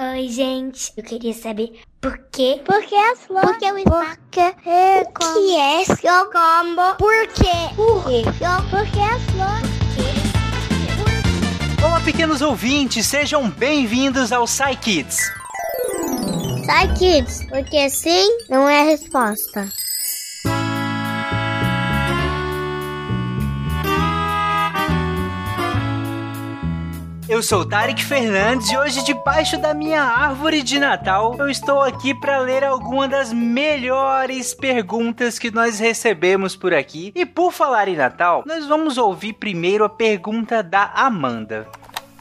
Oi, gente. Eu queria saber por quê? Por que as flores? Por que o? É O que é seu combo? Por quê? Por quê? Por que as flores? Olá, pequenos ouvintes, sejam bem-vindos ao Psy Kids. Sai, kids, porque sim não é a resposta. Eu sou Tarek Fernandes e hoje, debaixo da minha árvore de Natal, eu estou aqui para ler algumas das melhores perguntas que nós recebemos por aqui. E por falar em Natal, nós vamos ouvir primeiro a pergunta da Amanda.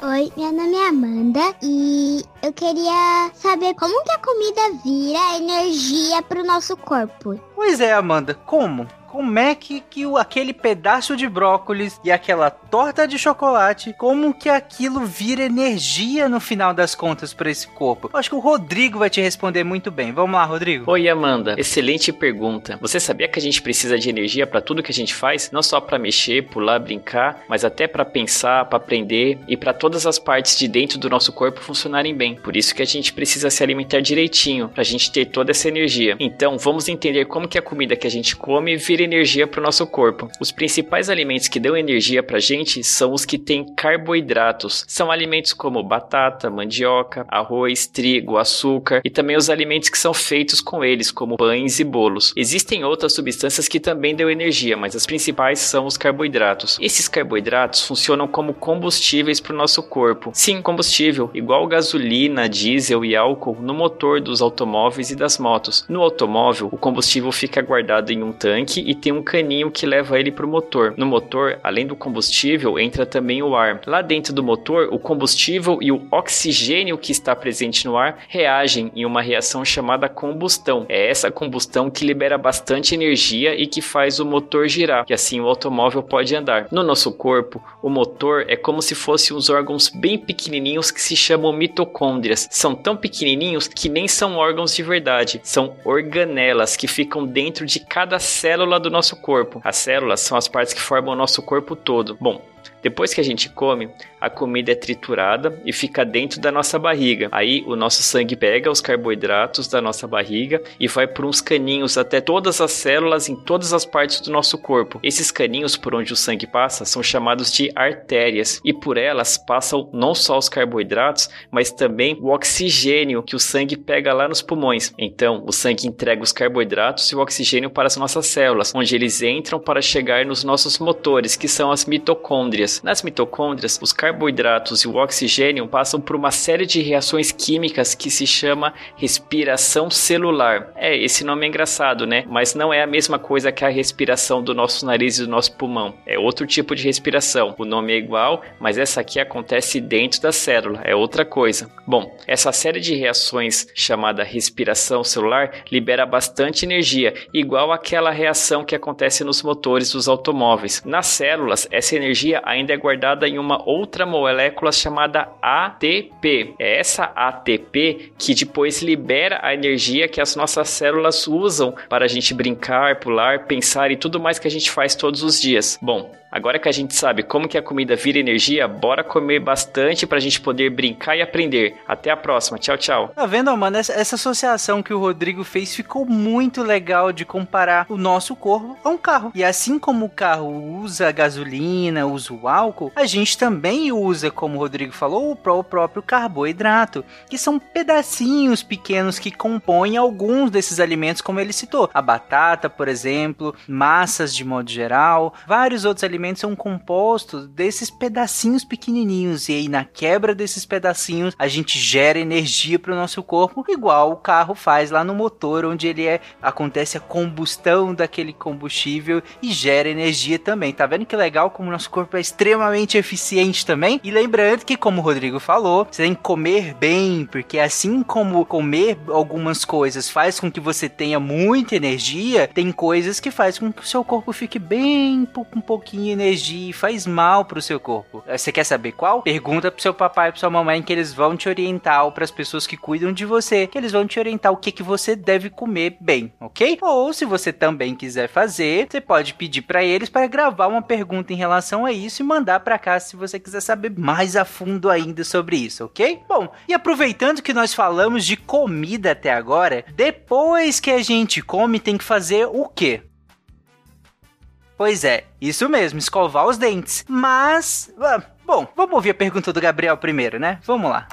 Oi, meu nome é Amanda e eu queria saber como que a comida vira energia pro nosso corpo. Pois é, Amanda, como? Como é que, que aquele pedaço de brócolis e aquela torta de chocolate, como que aquilo vira energia no final das contas para esse corpo? Eu acho que o Rodrigo vai te responder muito bem. Vamos lá, Rodrigo. Oi, Amanda. Excelente pergunta. Você sabia que a gente precisa de energia para tudo que a gente faz? Não só para mexer, pular, brincar, mas até para pensar, para aprender e para todas as partes de dentro do nosso corpo funcionarem bem. Por isso que a gente precisa se alimentar direitinho para a gente ter toda essa energia. Então, vamos entender como que a comida que a gente come vira energia para o nosso corpo. Os principais alimentos que dão energia para a gente são os que têm carboidratos. São alimentos como batata, mandioca, arroz, trigo, açúcar e também os alimentos que são feitos com eles, como pães e bolos. Existem outras substâncias que também dão energia, mas as principais são os carboidratos. Esses carboidratos funcionam como combustíveis para o nosso corpo. Sim, combustível, igual gasolina, diesel e álcool no motor dos automóveis e das motos. No automóvel, o combustível fica guardado em um tanque e tem um caninho que leva ele para o motor. No motor, além do combustível, entra também o ar. Lá dentro do motor, o combustível e o oxigênio que está presente no ar reagem em uma reação chamada combustão. É essa combustão que libera bastante energia e que faz o motor girar, e assim o automóvel pode andar. No nosso corpo, o motor é como se fossem uns órgãos bem pequenininhos que se chamam mitocôndrias. São tão pequenininhos que nem são órgãos de verdade, são organelas que ficam dentro de cada célula do nosso corpo. As células são as partes que formam o nosso corpo todo. Bom, depois que a gente come, a comida é triturada e fica dentro da nossa barriga. Aí o nosso sangue pega os carboidratos da nossa barriga e vai por uns caninhos até todas as células em todas as partes do nosso corpo. Esses caninhos por onde o sangue passa são chamados de artérias e por elas passam não só os carboidratos, mas também o oxigênio que o sangue pega lá nos pulmões. Então, o sangue entrega os carboidratos e o oxigênio para as nossas células, onde eles entram para chegar nos nossos motores, que são as mitocôndrias. Nas mitocôndrias, os carboidratos e o oxigênio passam por uma série de reações químicas que se chama respiração celular. É, esse nome é engraçado, né? Mas não é a mesma coisa que a respiração do nosso nariz e do nosso pulmão. É outro tipo de respiração. O nome é igual, mas essa aqui acontece dentro da célula, é outra coisa. Bom, essa série de reações chamada respiração celular libera bastante energia, igual aquela reação que acontece nos motores dos automóveis. Nas células, essa energia ainda é guardada em uma outra molécula chamada ATP. É essa ATP que depois libera a energia que as nossas células usam para a gente brincar, pular, pensar e tudo mais que a gente faz todos os dias. Bom, Agora que a gente sabe como que a comida vira energia, bora comer bastante pra gente poder brincar e aprender. Até a próxima. Tchau, tchau. Tá vendo, mano? Essa, essa associação que o Rodrigo fez ficou muito legal de comparar o nosso corpo a um carro. E assim como o carro usa gasolina, usa o álcool, a gente também usa, como o Rodrigo falou, o pró- o próprio carboidrato, que são pedacinhos pequenos que compõem alguns desses alimentos, como ele citou. A batata, por exemplo, massas de modo geral, vários outros alimentos são compostos desses pedacinhos pequenininhos. E aí, na quebra desses pedacinhos, a gente gera energia para o nosso corpo, igual o carro faz lá no motor, onde ele é acontece a combustão daquele combustível e gera energia também. Tá vendo que legal como o nosso corpo é extremamente eficiente também? E lembrando que, como o Rodrigo falou, você tem que comer bem, porque assim como comer algumas coisas faz com que você tenha muita energia, tem coisas que faz com que o seu corpo fique bem com um pouquinho de energia e faz mal pro seu corpo. Eh, Você quer saber qual? Pergunta pro seu papai e pro sua mamãe que eles vão te orientar, ou pras pessoas que cuidam de você, que eles vão te orientar o que, que você deve comer bem, ok? Ou se você também quiser fazer, você pode pedir pra eles para gravar uma pergunta em relação a isso e mandar para cá se você quiser saber mais a fundo ainda sobre isso, ok? Bom, e aproveitando que nós falamos de comida até agora, depois que a gente come, tem que fazer o quê? Pois é, isso mesmo, escovar os dentes. Mas, ah, bom, vamos ouvir a pergunta do Gabriel primeiro, né? Vamos lá.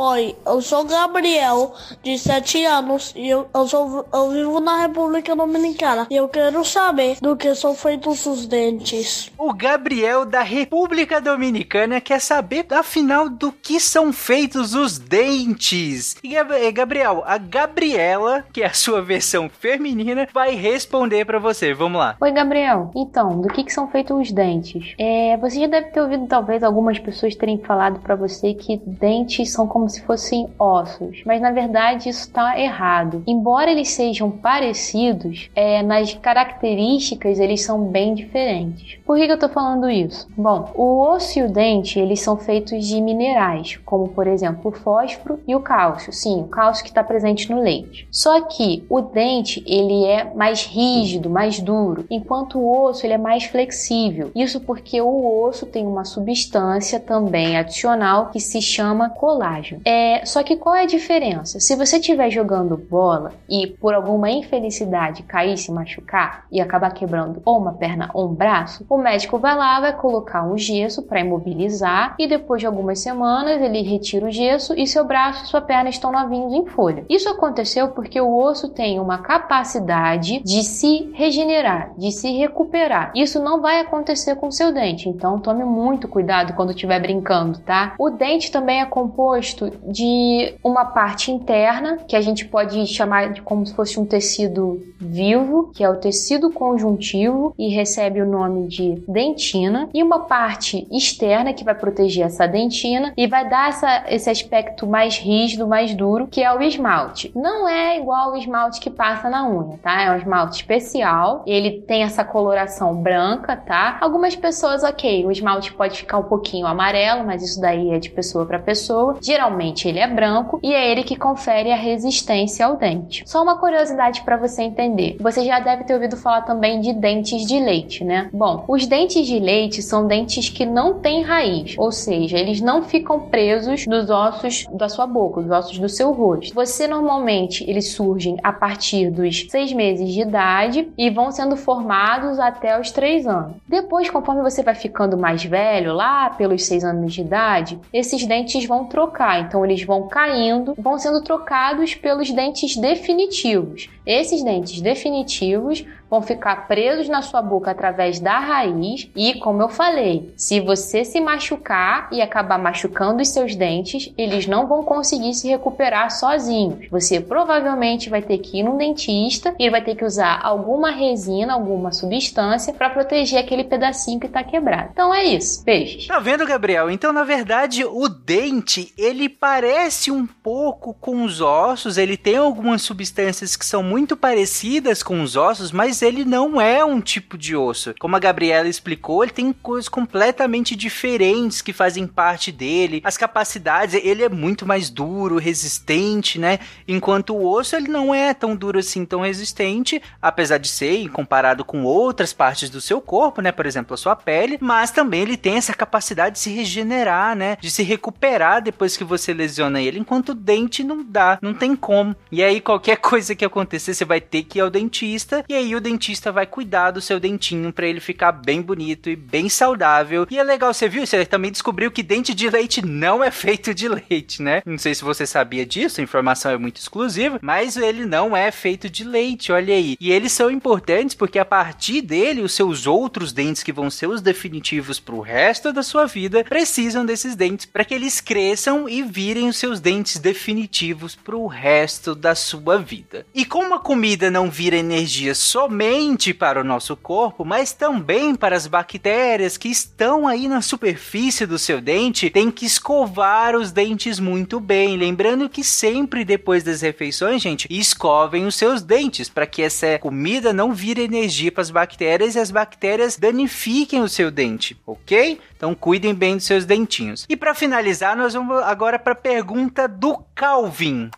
Oi, eu sou Gabriel, de 7 anos, e eu, eu, sou, eu vivo na República Dominicana. E eu quero saber do que são feitos os dentes. O Gabriel da República Dominicana quer saber, afinal, do que são feitos os dentes. E eh, Gabriel, a Gabriela, que é a sua versão feminina, vai responder para você. Vamos lá. Oi, Gabriel. Então, do que, que são feitos os dentes? É, você já deve ter ouvido, talvez, algumas pessoas terem falado para você que dentes são como como se fossem ossos, mas na verdade isso está errado. Embora eles sejam parecidos, é, nas características eles são bem diferentes. Por que, que eu estou falando isso? Bom, o osso e o dente eles são feitos de minerais, como por exemplo o fósforo e o cálcio. Sim, o cálcio que está presente no leite. Só que o dente ele é mais rígido, mais duro, enquanto o osso ele é mais flexível. Isso porque o osso tem uma substância também adicional que se chama colágeno. É, só que qual é a diferença? Se você estiver jogando bola e por alguma infelicidade cair se machucar e acabar quebrando ou uma perna ou um braço, o médico vai lá, vai colocar um gesso para imobilizar e depois de algumas semanas ele retira o gesso e seu braço e sua perna estão novinhos em folha. Isso aconteceu porque o osso tem uma capacidade de se regenerar, de se recuperar. Isso não vai acontecer com seu dente, então tome muito cuidado quando estiver brincando, tá? O dente também é composto de uma parte interna, que a gente pode chamar de como se fosse um tecido vivo, que é o tecido conjuntivo e recebe o nome de dentina, e uma parte externa que vai proteger essa dentina e vai dar essa, esse aspecto mais rígido, mais duro, que é o esmalte. Não é igual o esmalte que passa na unha, tá? É um esmalte especial, ele tem essa coloração branca, tá? Algumas pessoas, ok, o esmalte pode ficar um pouquinho amarelo, mas isso daí é de pessoa para pessoa. Geralmente Ele é branco e é ele que confere a resistência ao dente. Só uma curiosidade para você entender. Você já deve ter ouvido falar também de dentes de leite, né? Bom, os dentes de leite são dentes que não têm raiz, ou seja, eles não ficam presos nos ossos da sua boca, dos ossos do seu rosto. Você normalmente eles surgem a partir dos seis meses de idade e vão sendo formados até os três anos. Depois, conforme você vai ficando mais velho, lá pelos seis anos de idade, esses dentes vão Então eles vão caindo, vão sendo trocados pelos dentes definitivos. Esses dentes definitivos vão ficar presos na sua boca através da raiz e, como eu falei, se você se machucar e acabar machucando os seus dentes, eles não vão conseguir se recuperar sozinhos. Você provavelmente vai ter que ir num dentista e vai ter que usar alguma resina, alguma substância para proteger aquele pedacinho que está quebrado. Então é isso. Beijos. Tá vendo, Gabriel? Então, na verdade, o dente, ele parece um pouco com os ossos, ele tem algumas substâncias que são muito parecidas com os ossos, mas mas ele não é um tipo de osso. Como a Gabriela explicou, ele tem coisas completamente diferentes que fazem parte dele. As capacidades, ele é muito mais duro, resistente, né? Enquanto o osso, ele não é tão duro assim, tão resistente, apesar de ser comparado com outras partes do seu corpo, né? Por exemplo, a sua pele, mas também ele tem essa capacidade de se regenerar, né? De se recuperar depois que você lesiona ele, enquanto o dente não dá, não tem como. E aí, qualquer coisa que acontecer, você vai ter que ir ao dentista, e aí o dentista vai cuidar do seu dentinho para ele ficar bem bonito e bem saudável. E é legal, você viu? Você também descobriu que dente de leite não é feito de leite, né? Não sei se você sabia disso, a informação é muito exclusiva, mas ele não é feito de leite, olha aí. E eles são importantes porque a partir dele, os seus outros dentes, que vão ser os definitivos para o resto da sua vida, precisam desses dentes para que eles cresçam e virem os seus dentes definitivos para o resto da sua vida. E como a comida não vira energia somente somente para o nosso corpo, mas também para as bactérias que estão aí na superfície do seu dente, tem que escovar os dentes muito bem. Lembrando que sempre depois das refeições, gente, escovem os seus dentes para que essa comida não vire energia para as bactérias e as bactérias danifiquem o seu dente, ok? Então cuidem bem dos seus dentinhos. E para finalizar, nós vamos agora para a pergunta do Calvin.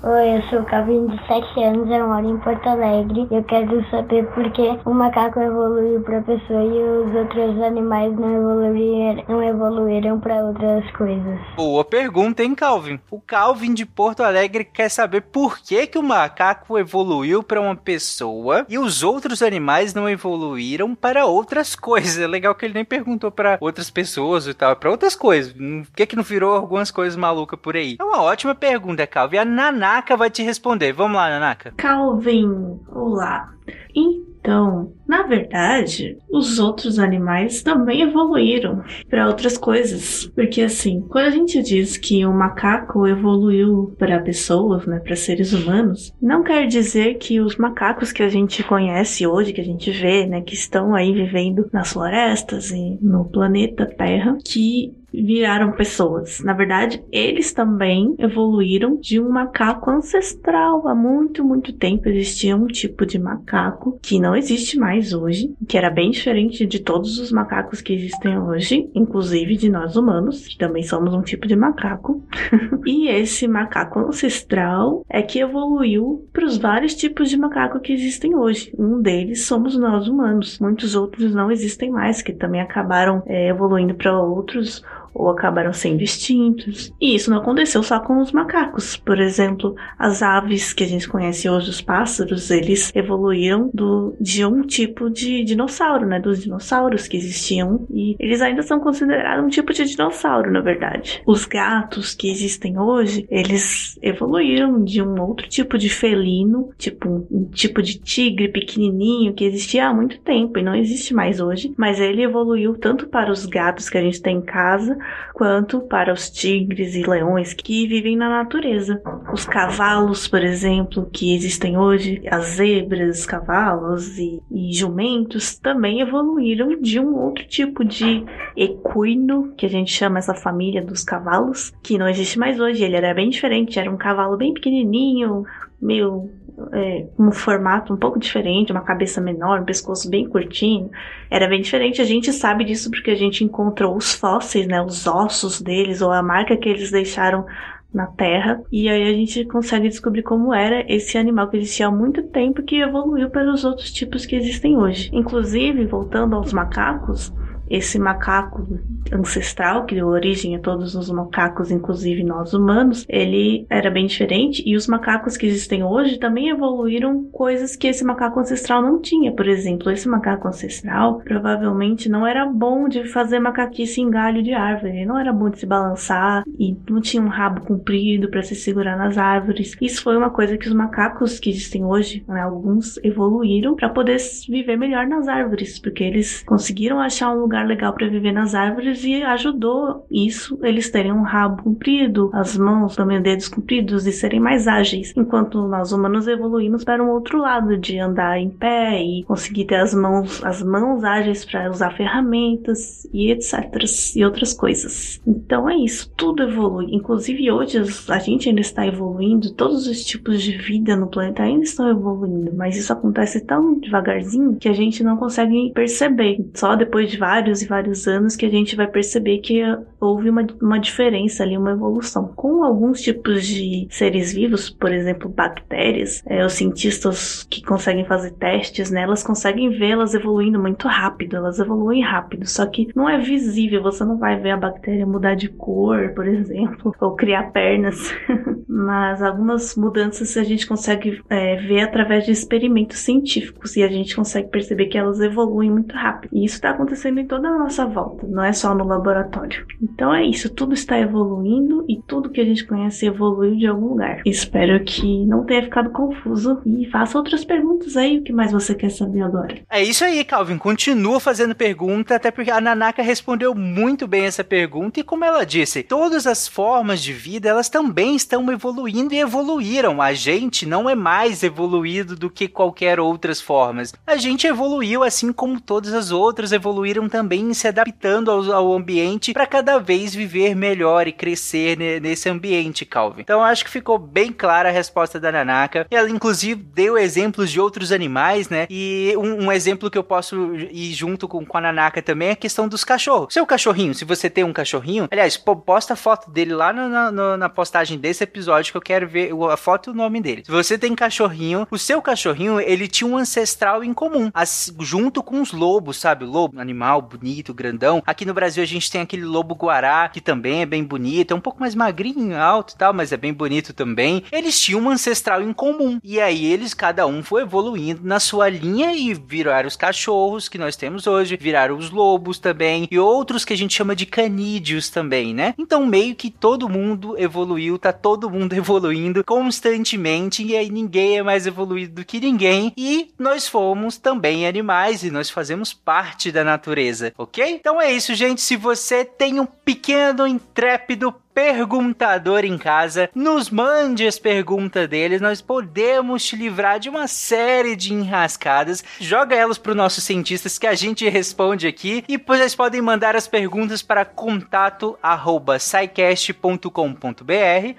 Oi, eu sou o Calvin de 7 anos, eu moro em Porto Alegre. Eu quero saber por que o macaco evoluiu para pessoa e os outros animais não evoluíram, não evoluíram para outras coisas. Boa pergunta, hein, Calvin? O Calvin de Porto Alegre quer saber por que, que o macaco evoluiu para uma pessoa e os outros animais não evoluíram para outras coisas. É legal que ele nem perguntou para outras pessoas e tal, para outras coisas. Por que, que não virou algumas coisas malucas por aí? É uma ótima pergunta, Calvin. A Nanaka vai te responder. Vamos lá, Nanaka. Calvin, olá. Então, na verdade, os outros animais também evoluíram para outras coisas. Porque assim, quando a gente diz que o macaco evoluiu para pessoas, né, para seres humanos, não quer dizer que os macacos que a gente conhece hoje, que a gente vê, né, que estão aí vivendo nas florestas e no planeta Terra, que viraram pessoas. Na verdade, eles também evoluíram de um macaco ancestral. Há muito, muito tempo existia um tipo de macaco que não existe mais hoje, que era bem diferente de todos os macacos que existem hoje, inclusive de nós humanos, que também somos um tipo de macaco. e esse macaco ancestral é que evoluiu para os vários tipos de macaco que existem hoje. Um deles somos nós humanos. Muitos outros não existem mais, que também acabaram é, evoluindo para outros ou acabaram sendo extintos. E isso não aconteceu só com os macacos. Por exemplo, as aves que a gente conhece hoje, os pássaros, eles evoluíram do, de um tipo de dinossauro, né? Dos dinossauros que existiam. E eles ainda são considerados um tipo de dinossauro, na verdade. Os gatos que existem hoje, eles evoluíram de um outro tipo de felino, tipo um, tipo de tigre pequenininho que existia há muito tempo e não existe mais hoje. Mas ele evoluiu tanto para os gatos que a gente tem em casa, quanto para os tigres e leões que vivem na natureza. Os cavalos, por exemplo, que existem hoje, as zebras, cavalos e, e jumentos também evoluíram de um outro tipo de equino, que a gente chama essa família dos cavalos, que não existe mais hoje. Ele era bem diferente, era um cavalo bem pequenininho, meio é, um formato um pouco diferente, uma cabeça menor, um pescoço bem curtinho, era bem diferente. A gente sabe disso porque a gente encontrou os fósseis, né, os ossos deles ou a marca que eles deixaram na Terra e aí a gente consegue descobrir como era esse animal que existia há muito tempo que evoluiu para os outros tipos que existem hoje. Inclusive, voltando aos macacos, esse macaco ancestral que deu origem a todos os macacos, inclusive nós humanos, ele era bem diferente e os macacos que existem hoje também evoluíram coisas que esse macaco ancestral não tinha. Por exemplo, esse macaco ancestral provavelmente não era bom de fazer macaquice em galho de árvore, ele não era bom de se balançar e não tinha um rabo comprido para se segurar nas árvores. Isso foi uma coisa que os macacos que existem hoje, né, alguns evoluíram para poder viver melhor nas árvores, porque eles conseguiram achar um lugar lugar legal para viver nas árvores e ajudou isso eles terem um rabo comprido, as mãos também dedos compridos e serem mais ágeis, enquanto nós humanos evoluímos para um outro lado de andar em pé e conseguir ter as mãos as mãos ágeis para usar ferramentas e etc e outras coisas. Então é isso, tudo evolui. Inclusive hoje a gente ainda está evoluindo, todos os tipos de vida no planeta ainda estão evoluindo, mas isso acontece tão devagarzinho que a gente não consegue perceber. Só depois de vários vários e vários anos que a gente vai perceber que houve uma, uma diferença ali, uma evolução. Com alguns tipos de seres vivos, por exemplo, bactérias, é, os cientistas que conseguem fazer testes nelas conseguem vê-las evoluindo muito rápido, elas evoluem rápido, só que não é visível, você não vai ver a bactéria mudar de cor, por exemplo, ou criar pernas, mas algumas mudanças a gente consegue é, ver através de experimentos científicos e a gente consegue perceber que elas evoluem muito rápido. E isso está acontecendo em todo toda a nossa volta, não é só no laboratório. Então é isso, tudo está evoluindo e tudo que a gente conhece evoluiu de algum lugar. Espero que não tenha ficado confuso e faça outras perguntas aí, o que mais você quer saber agora? É isso aí, Calvin, continua fazendo pergunta, até porque a Nanaka respondeu muito bem essa pergunta e como ela disse, todas as formas de vida, elas também estão evoluindo e evoluíram. A gente não é mais evoluído do que qualquer outras formas. A gente evoluiu assim como todas as outras evoluíram também também se adaptando ao, ao ambiente para cada vez viver melhor e crescer nesse ambiente, Calvin. Então acho que ficou bem clara a resposta da Nanaka. Ela inclusive deu exemplos de outros animais, né? E um, um exemplo que eu posso ir junto com, com a Nanaka também é a questão dos cachorros. Seu cachorrinho, se você tem um cachorrinho, aliás, posta a foto dele lá na, na, postagem desse episódio que eu quero ver a foto e o nome dele. Se você tem cachorrinho, o seu cachorrinho, ele tinha um ancestral em comum, as, junto com os lobos, sabe? Lobo, animal bonito, grandão. Aqui no Brasil a gente tem aquele lobo guará, que também é bem bonito, é um pouco mais magrinho, alto e tal, mas é bem bonito também. Eles tinham um ancestral em comum. E aí eles, cada um foi evoluindo na sua linha e viraram os cachorros que nós temos hoje, viraram os lobos também, e outros que a gente chama de canídeos também, né? Então meio que todo mundo evoluiu, tá todo mundo evoluindo constantemente, e aí ninguém é mais evoluído do que ninguém, e nós fomos também animais e nós fazemos parte da natureza, ok? Então é isso, gente. Se você tem um pequeno intrépido perguntador em casa, nos mande as perguntas deles, nós podemos te livrar de uma série de enrascadas. Joga elas para os nossos cientistas que a gente responde aqui e vocês podem mandar as perguntas para contato arroba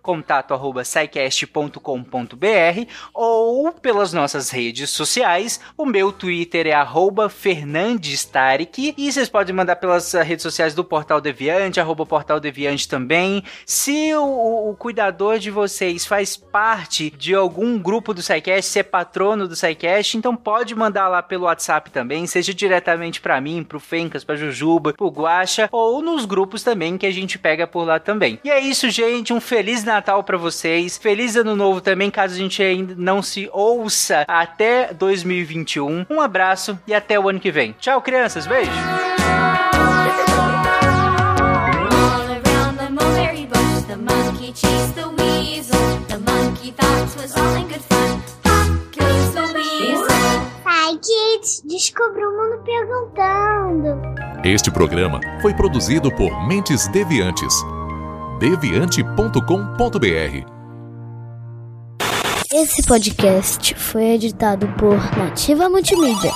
contato arroba ou pelas nossas redes sociais. O meu Twitter é arroba fernandestarik e vocês podem mandar pelas redes sociais do Portal Deviante, arroba Portal Deviante também. Se o, o, cuidador de vocês faz parte de algum grupo do SciCast, se é patrono do SciCast, então pode mandar lá pelo WhatsApp também, seja diretamente para mim, pro Fencas, pra Jujuba, pro Guacha, ou nos grupos também que a gente pega por lá também. E é isso, gente. Um Feliz Natal para vocês. Feliz Ano Novo também, caso a gente ainda não se ouça até 2021. Um abraço e até o ano que vem. Tchau, crianças. Beijo. Descubra o mundo perguntando. Este programa foi produzido por Mentes Deviantes. deviante.com.br Esse podcast foi editado por Nativa Multimídia.